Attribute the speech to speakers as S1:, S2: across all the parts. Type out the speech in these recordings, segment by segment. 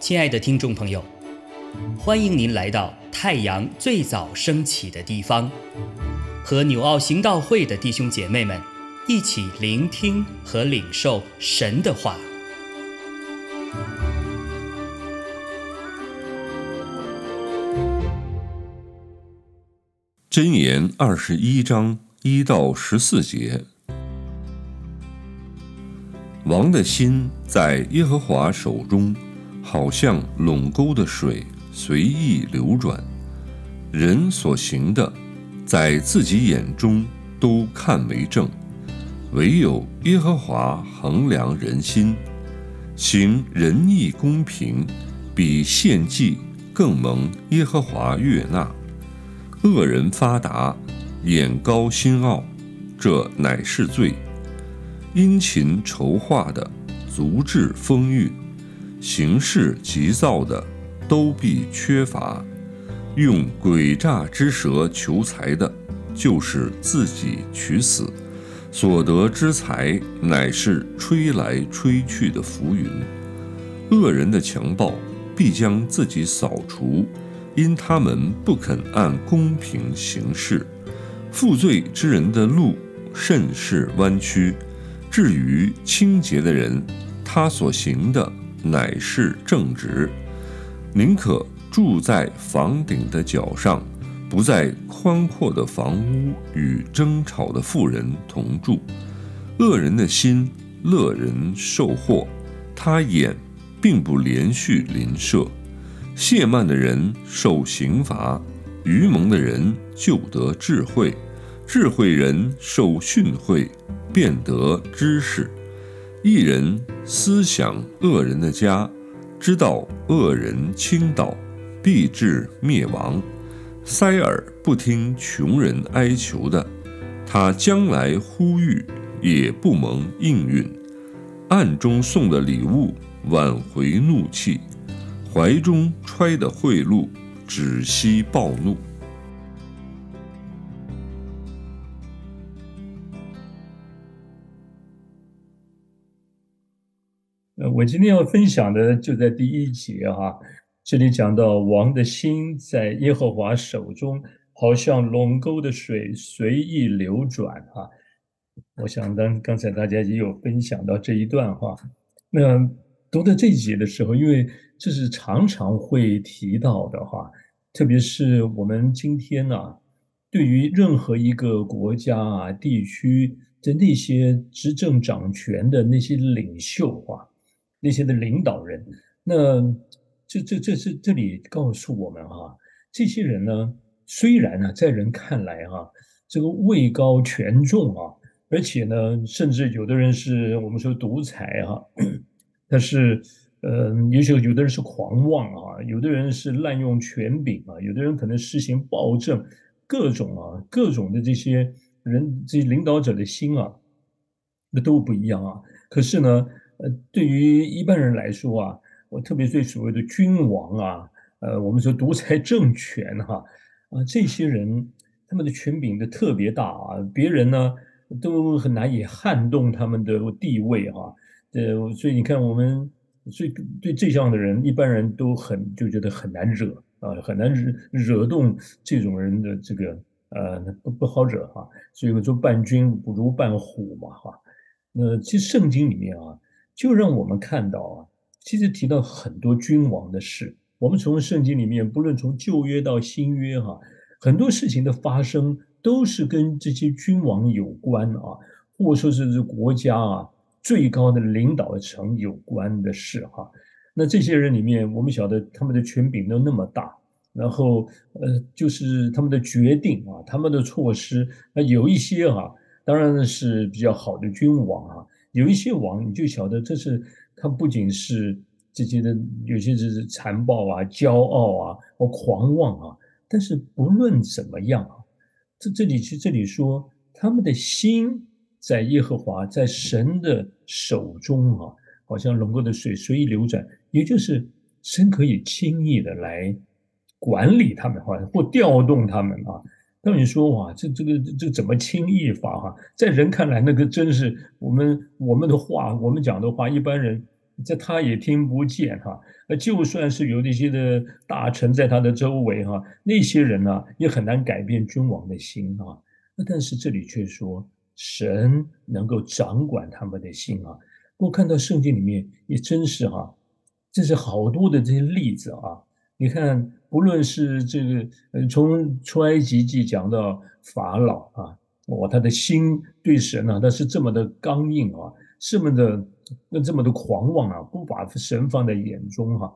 S1: 亲爱的听众朋友，欢迎您来到太阳最早升起的地方，和纽奥行道会的弟兄姐妹们一起聆听和领受神的话。
S2: 箴言二十一章一到十四节：王的心在耶和华手中。好像垄沟的水随意流转，人所行的，在自己眼中都看为正，唯有耶和华衡量人心，行仁义公平，比献祭更蒙耶和华悦纳。恶人发达，眼高心傲，这乃是罪。殷勤筹划的，足智丰裕。行事急躁的，都必缺乏；用诡诈之舌求财的，就是自己取死。所得之财，乃是吹来吹去的浮云。恶人的强暴，必将自己扫除，因他们不肯按公平行事。负罪之人的路，甚是弯曲；至于清洁的人，他所行的。乃是正直，宁可住在房顶的角上，不在宽阔的房屋与争吵的妇人同住。恶人的心乐人受祸，他眼并不连续邻舍。亵慢的人受刑罚，愚蒙的人就得智慧，智慧人受训诲，便得知识。一人思想恶人的家，知道恶人倾倒，必致灭亡。塞耳不听穷人哀求的，他将来呼吁也不蒙应允。暗中送的礼物挽回怒气，怀中揣的贿赂止息暴怒。
S3: 呃，我今天要分享的就在第一节哈，这里讲到王的心在耶和华手中，好像龙沟的水随意流转哈。我想当刚才大家也有分享到这一段话，那读到这一节的时候，因为这是常常会提到的话，特别是我们今天呢，对于任何一个国家啊、地区的那些执政掌权的那些领袖啊。那些的领导人，那这这这是这里告诉我们哈，这些人呢，虽然呢，在人看来哈，这个位高权重啊，而且呢，甚至有的人是我们说独裁哈，但是呃，也许有的人是狂妄啊，有的人是滥用权柄啊，有的人可能实行暴政，各种啊，各种的这些人，这些领导者的心啊，那都不一样啊。可是呢。呃，对于一般人来说啊，我特别对所谓的君王啊，呃，我们说独裁政权哈，啊，这些人他们的权柄都特别大啊，别人呢都很难以撼动他们的地位哈。呃，所以你看我们，所以对这样的人，一般人都很就觉得很难惹啊，很难惹惹动这种人的这个呃不不好惹哈。所以我说伴君不如伴虎嘛哈。那其实圣经里面啊。就让我们看到啊，其实提到很多君王的事。我们从圣经里面，不论从旧约到新约，哈，很多事情的发生都是跟这些君王有关啊，或者说是国家啊最高的领导层有关的事哈。那这些人里面，我们晓得他们的权柄都那么大，然后呃，就是他们的决定啊，他们的措施，那有一些哈，当然是比较好的君王啊。有一些王，你就晓得这是他不仅是这些的，有些是残暴啊、骄傲啊或狂妄啊。但是不论怎么样啊，这这里其实这里说他们的心在耶和华在神的手中啊，好像龙沟的水随意流转，也就是神可以轻易的来管理他们，或或调动他们啊。那你说哇，这这个这怎么轻易法哈？在人看来，那个真是我们我们的话，我们讲的话，一般人在他也听不见哈。那就算是有那些的大臣在他的周围哈，那些人呢也很难改变君王的心啊。那但是这里却说神能够掌管他们的心啊。我看到圣经里面也真是哈，这是好多的这些例子啊。你看，不论是这个，呃，从出埃及记讲到法老啊，哇，他的心对神啊，他是这么的刚硬啊，这么的那这么的狂妄啊，不把神放在眼中哈。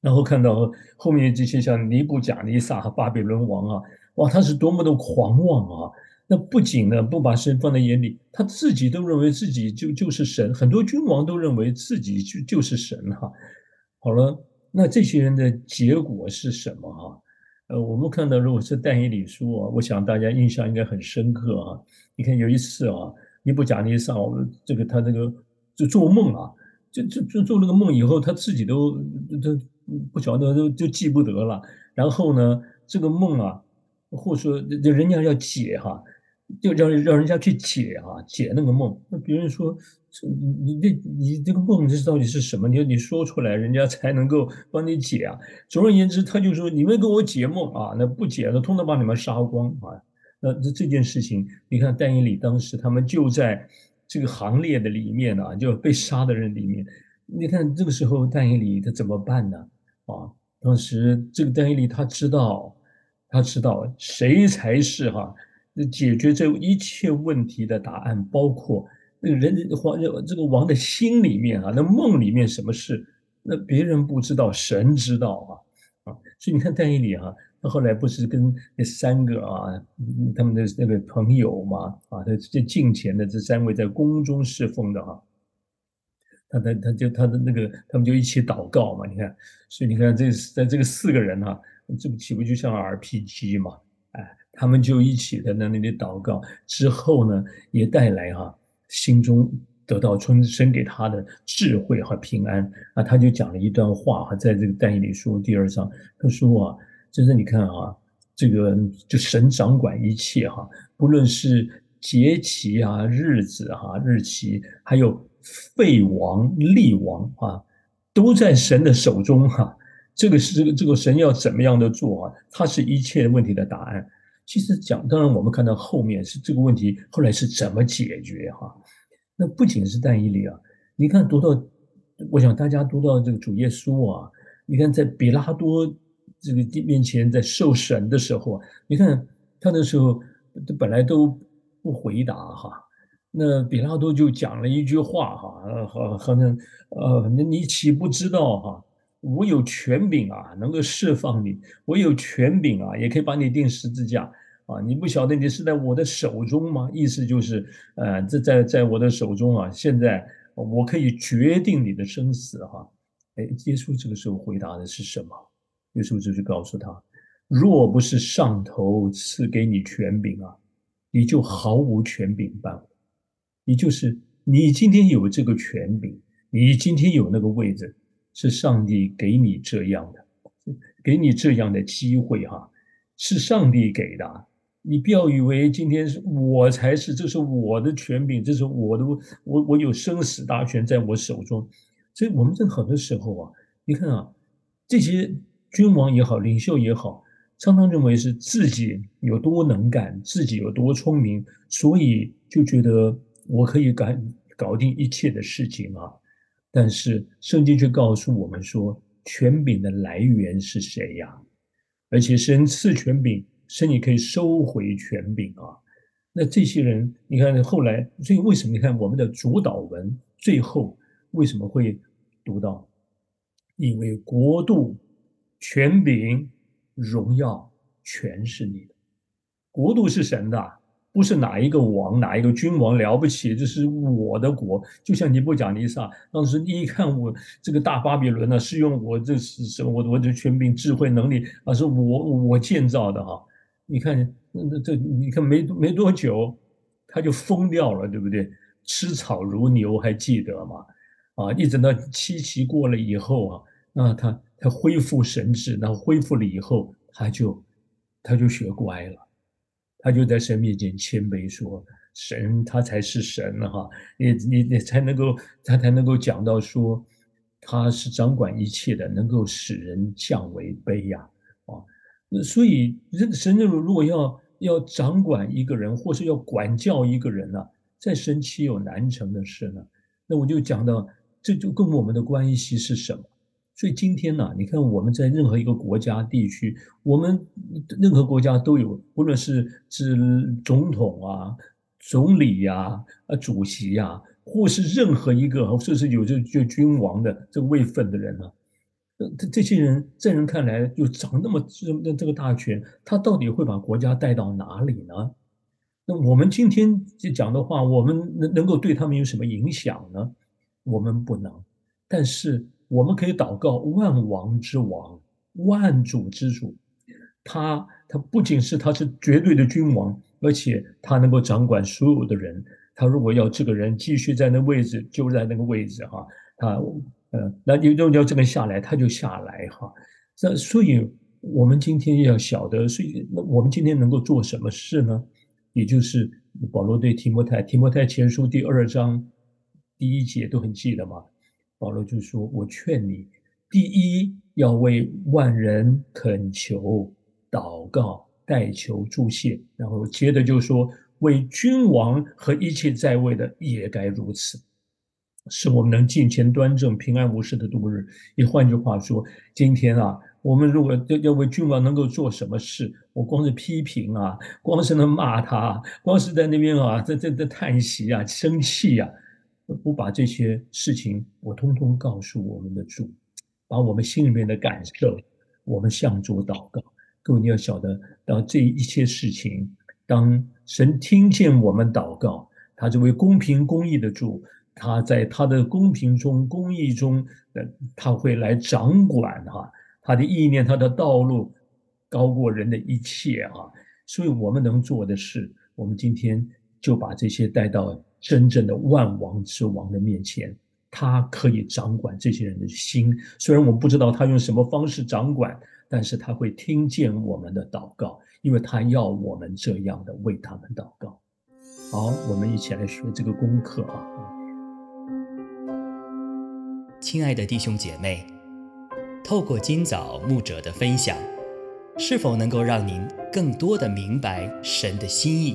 S3: 然后看到后面这些像尼布甲尼撒和巴比伦王啊，哇，他是多么的狂妄啊！那不仅呢不把神放在眼里，他自己都认为自己就就是神，很多君王都认为自己就就是神哈。好了。那这些人的结果是什么哈？呃，我们看到，如果是但以理书啊，我想大家印象应该很深刻啊。你看有一次啊，尼布甲尼撒，这个他那个就做梦啊，就就就做那个梦以后，他自己都都不晓得，都就记不得了。然后呢，这个梦啊，或者说人家要解哈。就让让人家去解啊，解那个梦。那别人说，你你这你这个梦这到底是什么？你你说出来，人家才能够帮你解啊。总而言之，他就说你们给我解梦啊，那不解的，通通把你们杀光啊。那这这件事情，你看但以理当时他们就在这个行列的里面呢，就被杀的人里面。你看这个时候但以理他怎么办呢？啊，当时这个但以理他知道，他知道谁才是哈。解决这一切问题的答案，包括那个人皇这个王的心里面啊，那梦里面什么事，那别人不知道，神知道啊啊！所以你看但以理哈，他后来不是跟那三个啊，他们的那个朋友嘛啊，他这近前的这三位在宫中侍奉的哈，他他他就他的那个他们就一起祷告嘛，你看，所以你看这在这个四个人哈，这不岂不就像 RPG 嘛？哎他们就一起在那里祷告，之后呢，也带来哈心中得到春生给他的智慧和平安啊。他就讲了一段话哈，在这个但以理书第二章，他说啊，就是你看啊，这个就神掌管一切哈，不论是节期啊、日子哈、日期，还有废王、立王啊，都在神的手中哈。这个是这个这个神要怎么样的做啊？他是一切问题的答案。其实讲，当然我们看到后面是这个问题后来是怎么解决哈？那不仅是但以理啊，你看读到，我想大家读到这个主耶稣啊，你看在比拉多这个面前在受审的时候，你看他那时候本来都不回答哈，那比拉多就讲了一句话哈，好好像呃，那你岂不知道哈？我有权柄啊，能够释放你；我有权柄啊，也可以把你钉十字架啊！你不晓得你是在我的手中吗？意思就是，呃，这在在我的手中啊！现在我可以决定你的生死哈！哎，耶稣这个时候回答的是什么？耶稣就是告诉他：若不是上头赐给你权柄啊，你就毫无权柄办。你就是你今天有这个权柄，你今天有那个位置。是上帝给你这样的，给你这样的机会哈，是上帝给的。你不要以为今天是我才是，这是我的权柄，这是我的，我我有生死大权在我手中。所以我们在很多时候啊，你看啊，这些君王也好，领袖也好，常常认为是自己有多能干，自己有多聪明，所以就觉得我可以搞搞定一切的事情啊。但是圣经却告诉我们说，权柄的来源是谁呀？而且神赐权柄，神也可以收回权柄啊。那这些人，你看后来，所以为什么你看我们的主导文最后为什么会读到？因为国度、权柄、荣耀全是你的，国度是神的。不是哪一个王，哪一个君王了不起，这是我的国。就像尼布甲尼撒当时，你一看我这个大巴比伦呢，是用我这是什么？我我的权柄、智慧、能力啊，是我我建造的哈。你看，那这你看没没多久，他就疯掉了，对不对？吃草如牛，还记得吗？啊，一直到七期过了以后啊，那他他恢复神智，然后恢复了以后，他就他就学乖了。他就在神面前谦卑说：“神他才是神哈，你你你才能够他才能够讲到说他是掌管一切的，能够使人降为卑呀啊！那所以神如如果要要掌管一个人，或是要管教一个人呢，在神岂有难成的事呢？那我就讲到，这就跟我们的关系是什么？”所以今天呢，你看我们在任何一个国家地区，我们任何国家都有，无论是是总统啊、总理呀、啊主席呀，或是任何一个，甚至有这就君王的这个位分的人呢，这这些人在人看来就掌那么这这个大权，他到底会把国家带到哪里呢？那我们今天就讲的话，我们能能够对他们有什么影响呢？我们不能，但是。我们可以祷告万王之王、万主之主，他他不仅是他是绝对的君王，而且他能够掌管所有的人。他如果要这个人继续在那位置，就在那个位置哈，他呃，那你要要这个下来，他就下来哈。那所以，我们今天要晓得，所以那我们今天能够做什么事呢？也就是保罗对提摩太，提摩太前书第二章第一节都很记得嘛。保罗就说：“我劝你，第一要为万人恳求、祷告、代求、助谢，然后接着就说为君王和一切在位的也该如此，使我们能敬虔端正、平安无事的度日。也换句话说，今天啊，我们如果要要为君王能够做什么事，我光是批评啊，光是能骂他，光是在那边啊，在在在叹息啊、生气呀。”不把这些事情，我通通告诉我们的主，把我们心里面的感受，我们向主祷告。各位你要晓得，当这一切事情，当神听见我们祷告，他这位公平公义的主，他在他的公平中、公义中，呃，他会来掌管哈，他的意念、他的道路高过人的一切啊。所以我们能做的是，我们今天就把这些带到。真正的万王之王的面前，他可以掌管这些人的心。虽然我们不知道他用什么方式掌管，但是他会听见我们的祷告，因为他要我们这样的为他们祷告。好，我们一起来学这个功课啊！
S1: 亲爱的弟兄姐妹，透过今早牧者的分享，是否能够让您更多的明白神的心意？